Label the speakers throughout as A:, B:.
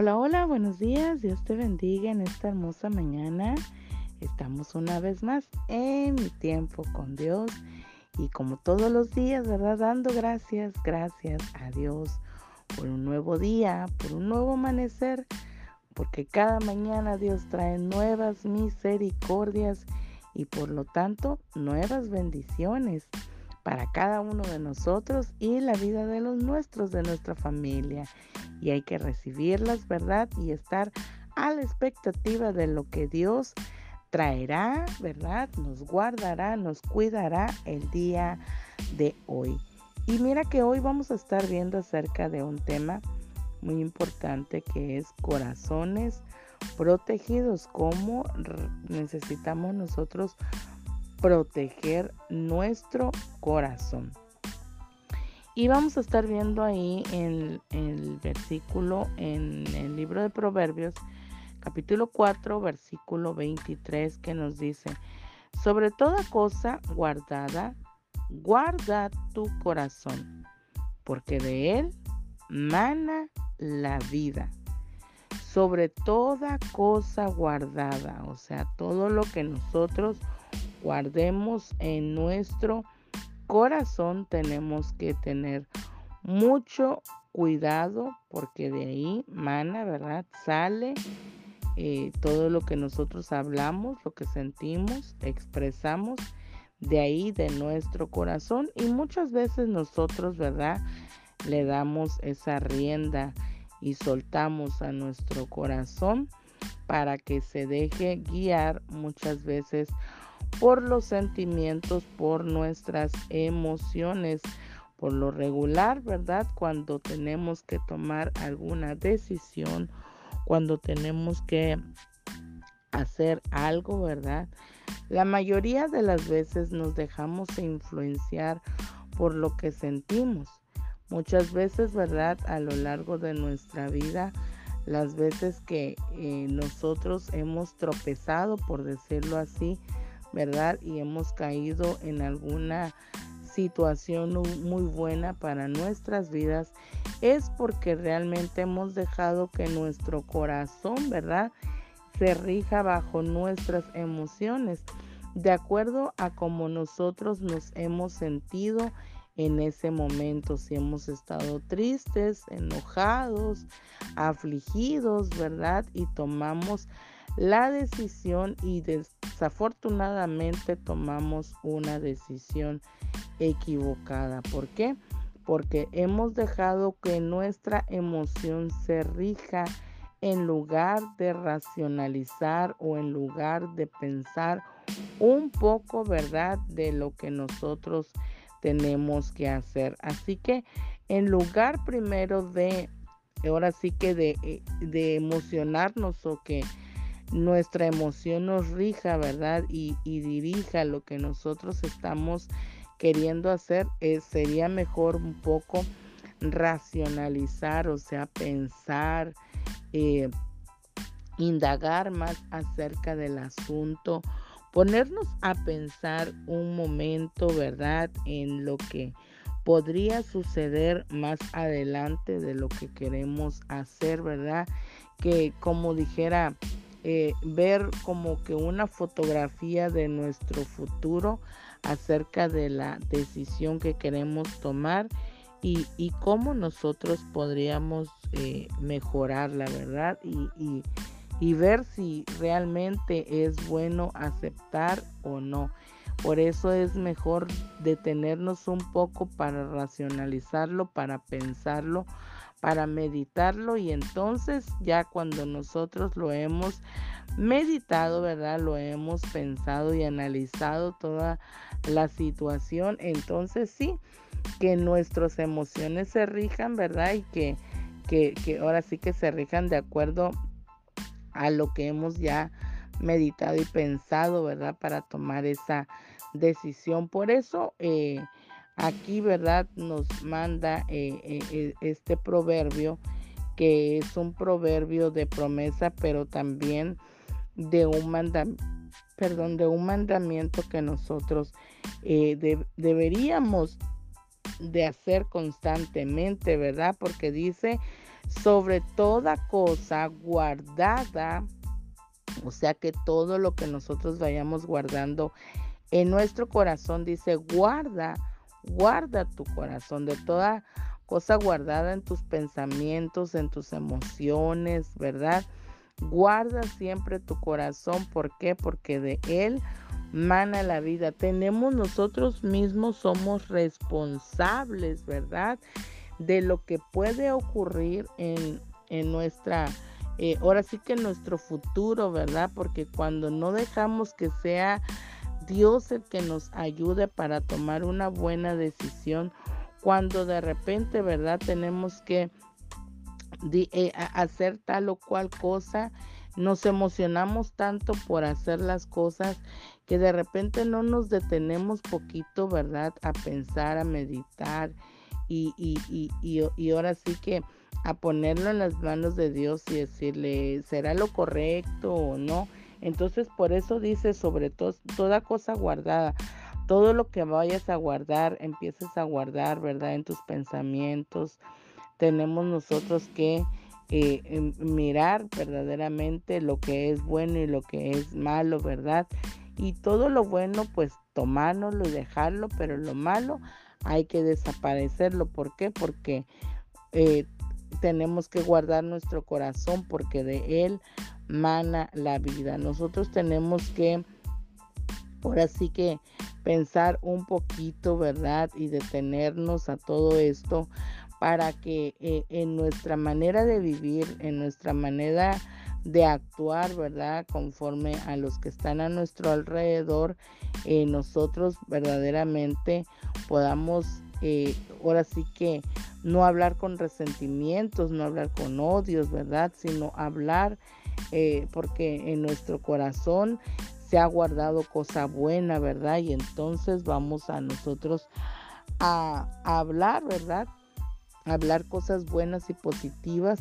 A: Hola, hola, buenos días. Dios te bendiga en esta hermosa mañana. Estamos una vez más en mi tiempo con Dios y como todos los días, ¿verdad? Dando gracias, gracias a Dios por un nuevo día, por un nuevo amanecer, porque cada mañana Dios trae nuevas misericordias y por lo tanto nuevas bendiciones para cada uno de nosotros y la vida de los nuestros, de nuestra familia. Y hay que recibirlas, ¿verdad? Y estar a la expectativa de lo que Dios traerá, ¿verdad? Nos guardará, nos cuidará el día de hoy. Y mira que hoy vamos a estar viendo acerca de un tema muy importante que es corazones protegidos, cómo necesitamos nosotros proteger nuestro corazón. Y vamos a estar viendo ahí en, el versículo en el libro de Proverbios, capítulo 4, versículo 23, que nos dice, sobre toda cosa guardada, guarda tu corazón, porque de él mana la vida. Sobre toda cosa guardada, o sea, todo lo que nosotros guardemos en nuestro corazón tenemos que tener mucho cuidado porque de ahí mana, ¿verdad? Sale eh, todo lo que nosotros hablamos, lo que sentimos, expresamos, de ahí de nuestro corazón y muchas veces nosotros, ¿verdad? Le damos esa rienda y soltamos a nuestro corazón para que se deje guiar muchas veces por los sentimientos, por nuestras emociones. Por lo regular, ¿verdad? Cuando tenemos que tomar alguna decisión, cuando tenemos que hacer algo, ¿verdad? La mayoría de las veces nos dejamos influenciar por lo que sentimos. Muchas veces, ¿verdad? A lo largo de nuestra vida, las veces que eh, nosotros hemos tropezado, por decirlo así, ¿verdad? Y hemos caído en alguna situación muy buena para nuestras vidas, es porque realmente hemos dejado que nuestro corazón, ¿verdad? Se rija bajo nuestras emociones, de acuerdo a cómo nosotros nos hemos sentido en ese momento, si hemos estado tristes, enojados, afligidos, ¿verdad? Y tomamos la decisión y desafortunadamente tomamos una decisión equivocada. ¿Por qué? Porque hemos dejado que nuestra emoción se rija en lugar de racionalizar o en lugar de pensar un poco, ¿verdad?, de lo que nosotros tenemos que hacer. Así que en lugar primero de, ahora sí que de, eh, de emocionarnos o que nuestra emoción nos rija, ¿verdad? Y, dirija lo que nosotros estamos queriendo hacer, eh, sería mejor un poco racionalizar, o sea, pensar, eh, indagar más acerca del asunto, ponernos a pensar un momento, ¿verdad? En lo que podría suceder más adelante de lo que queremos hacer, ¿verdad? Que como dijera eh, ver como que una fotografía de nuestro futuro acerca de la decisión que queremos tomar y, cómo nosotros podríamos eh, mejorar la verdad y ver si realmente es bueno aceptar o no. Por eso es mejor detenernos un poco para racionalizarlo, para pensarlo, para meditarlo y entonces ya cuando nosotros lo hemos meditado, ¿verdad? Lo hemos pensado y analizado toda la situación, entonces sí, que nuestras emociones se rijan, ¿verdad? Y que, que, que ahora sí que se rijan de acuerdo a lo que hemos ya meditado y pensado, ¿verdad? Para tomar esa decisión. Por eso, eh, Aquí, ¿verdad? Nos manda eh, eh, eh, este proverbio que es un proverbio de promesa, pero también de un mandamiento, perdón, de un mandamiento que nosotros deberíamos de hacer constantemente, ¿verdad? Porque dice, sobre toda cosa guardada, o sea que todo lo que nosotros vayamos guardando en nuestro corazón, dice, guarda, guarda tu corazón de toda cosa guardada en tus pensamientos, en tus emociones, ¿verdad? Guarda siempre tu corazón, ¿por qué? Porque de él mana la vida. Tenemos nosotros mismos, somos responsables, ¿verdad? De lo que puede ocurrir en, en nuestra, eh, ahora sí que en nuestro futuro, ¿verdad? Porque cuando no dejamos que sea Dios el que nos ayude para tomar una buena decisión, cuando de repente, ¿verdad? Tenemos que eh, hacer tal o cual cosa, nos emocionamos tanto por hacer las cosas que de repente no nos detenemos poquito, ¿verdad? A pensar, a meditar y, y, y, y, ahora sí que a ponerlo en las manos de Dios y decirle, ¿será lo correcto o no? Entonces por eso dice sobre todo toda cosa guardada, todo lo que vayas a guardar, empieces a guardar, ¿verdad? En tus pensamientos. Tenemos nosotros que eh, em, mirar verdaderamente lo que es bueno y lo que es malo, ¿verdad? Y todo lo bueno, pues tomárnoslo y dejarlo, pero lo malo hay que desaparecerlo. ¿Por qué? Porque eh, tenemos que guardar nuestro corazón porque de él mana la vida. Nosotros tenemos que, ahora sí que pensar un poquito, ¿verdad? Y detenernos a todo esto para que eh, en nuestra manera de vivir, en nuestra manera de actuar, ¿verdad? Conforme a los que están a nuestro alrededor, eh, nosotros verdaderamente podamos, eh, ahora sí que no hablar con resentimientos, no hablar con odios, ¿verdad? Sino hablar porque en nuestro corazón se ha guardado cosa buena, ¿verdad? Y entonces vamos a nosotros a, hablar, ¿verdad? hablar cosas buenas y positivas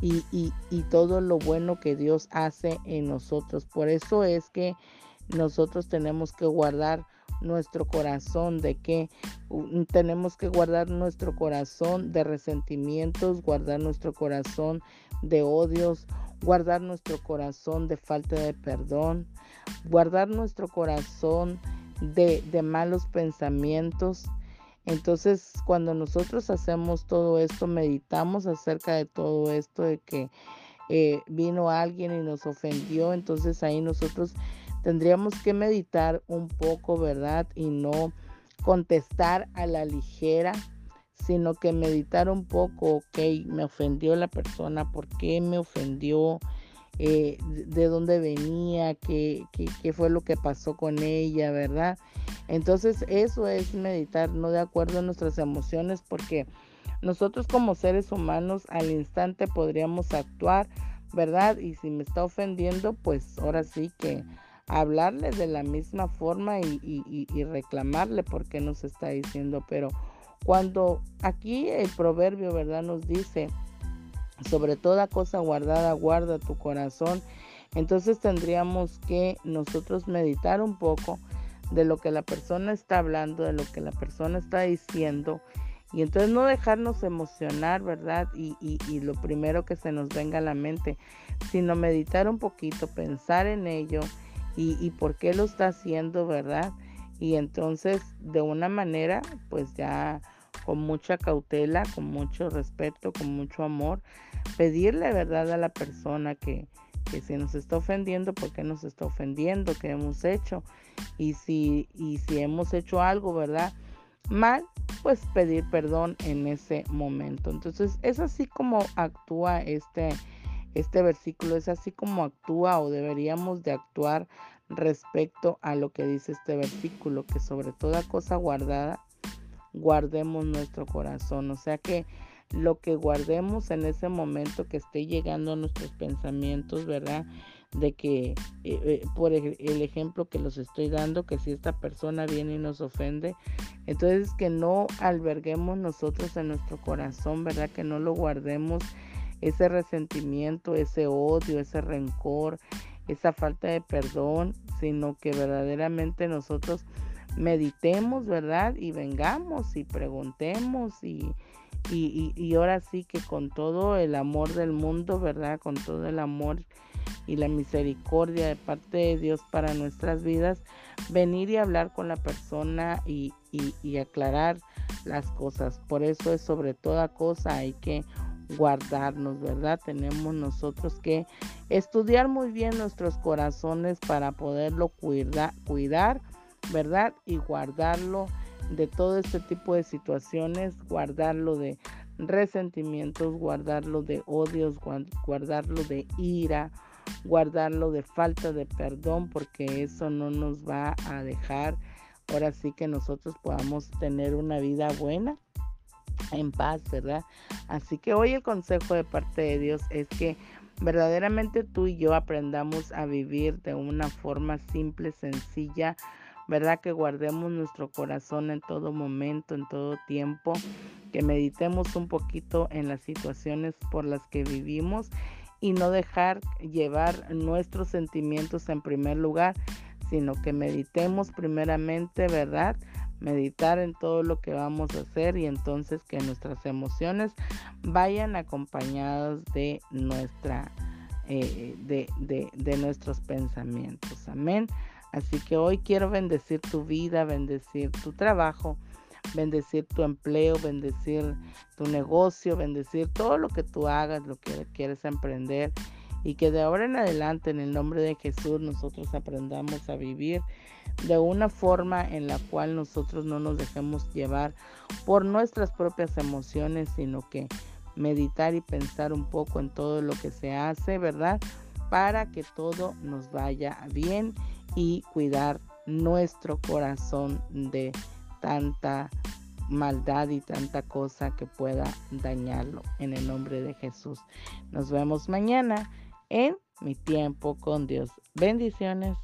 A: y, y, todo lo bueno que Dios hace en nosotros. Por eso es que nosotros tenemos que guardar nuestro corazón de que tenemos que guardar nuestro corazón de resentimientos, guardar nuestro corazón de odios, guardar nuestro corazón de falta de perdón, guardar nuestro corazón de, de malos pensamientos. Entonces, cuando nosotros hacemos todo esto, meditamos acerca de todo esto, de que eh, vino alguien y nos ofendió, entonces ahí nosotros tendríamos que meditar un poco, ¿verdad? Y no contestar a la ligera, sino que meditar un poco, ok, me ofendió la persona, ¿por qué me ofendió? Eh, de dónde venía, qué, qué, fue lo que pasó con ella, ¿verdad? Entonces eso es meditar, no de acuerdo a nuestras emociones, porque nosotros como seres humanos al instante podríamos actuar, ¿verdad? Y si me está ofendiendo, pues ahora sí que hablarle de la misma forma y, y, y reclamarle por qué nos está diciendo, pero cuando aquí el proverbio, ¿verdad? Nos dice, sobre toda cosa guardada, guarda tu corazón. Entonces tendríamos que nosotros meditar un poco de lo que la persona está hablando, de lo que la persona está diciendo. Y entonces no dejarnos emocionar, ¿verdad? Y, y, lo primero que se nos venga a la mente, sino meditar un poquito, pensar en ello y, y por qué lo está haciendo, ¿verdad? Y entonces de una manera, pues ya con mucha cautela, con mucho respeto, con mucho amor, pedirle verdad a la persona que, que si nos está ofendiendo, ¿por qué nos está ofendiendo? ¿Qué hemos hecho? Y si, y si hemos hecho algo, ¿verdad? Mal, pues pedir perdón en ese momento. Entonces, es así como actúa este, este versículo, es así como actúa o deberíamos de actuar respecto a lo que dice este versículo, que sobre toda cosa guardada, guardemos nuestro corazón. O sea que lo que guardemos en ese momento que esté llegando a nuestros pensamientos, ¿verdad? De que, eh, eh, por el ejemplo que los estoy dando, que si esta persona viene y nos ofende, entonces que no alberguemos nosotros en nuestro corazón, ¿verdad? Que no lo guardemos ese resentimiento, ese odio, ese rencor, esa falta de perdón, sino que verdaderamente nosotros meditemos, ¿verdad? Y vengamos y preguntemos y, y, y, ahora sí que con todo el amor del mundo, ¿verdad? Con todo el amor y la misericordia de parte de Dios para nuestras vidas, venir y hablar con la persona y, y, aclarar las cosas. Por eso es sobre toda cosa hay que guardarnos, ¿verdad? Tenemos nosotros que estudiar muy bien nuestros corazones para poderlo cuidar, cuidar ¿verdad? Y guardarlo de todo este tipo de situaciones, guardarlo de resentimientos, guardarlo de odios, guardarlo de ira, guardarlo de falta de perdón, porque eso no nos va a dejar ahora sí que nosotros podamos tener una vida buena en paz, ¿verdad? Así que hoy el consejo de parte de Dios es que verdaderamente tú y yo aprendamos a vivir de una forma simple, sencilla, ¿verdad? Que guardemos nuestro corazón en todo momento, en todo tiempo, que meditemos un poquito en las situaciones por las que vivimos y no dejar llevar nuestros sentimientos en primer lugar, sino que meditemos primeramente, ¿verdad? Meditar en todo lo que vamos a hacer y entonces que nuestras emociones vayan acompañadas de nuestra eh, de, de, de nuestros pensamientos. Amén. Así que hoy quiero bendecir tu vida, bendecir tu trabajo, bendecir tu empleo, bendecir tu negocio, bendecir todo lo que tú hagas, lo que quieres emprender. Y que de ahora en adelante, en el nombre de Jesús, nosotros aprendamos a vivir de una forma en la cual nosotros no nos dejemos llevar por nuestras propias emociones, sino que meditar y pensar un poco en todo lo que se hace, ¿verdad? Para que todo nos vaya bien y cuidar nuestro corazón de tanta maldad y tanta cosa que pueda dañarlo en el nombre de Jesús. Nos vemos mañana en mi tiempo con Dios. Bendiciones.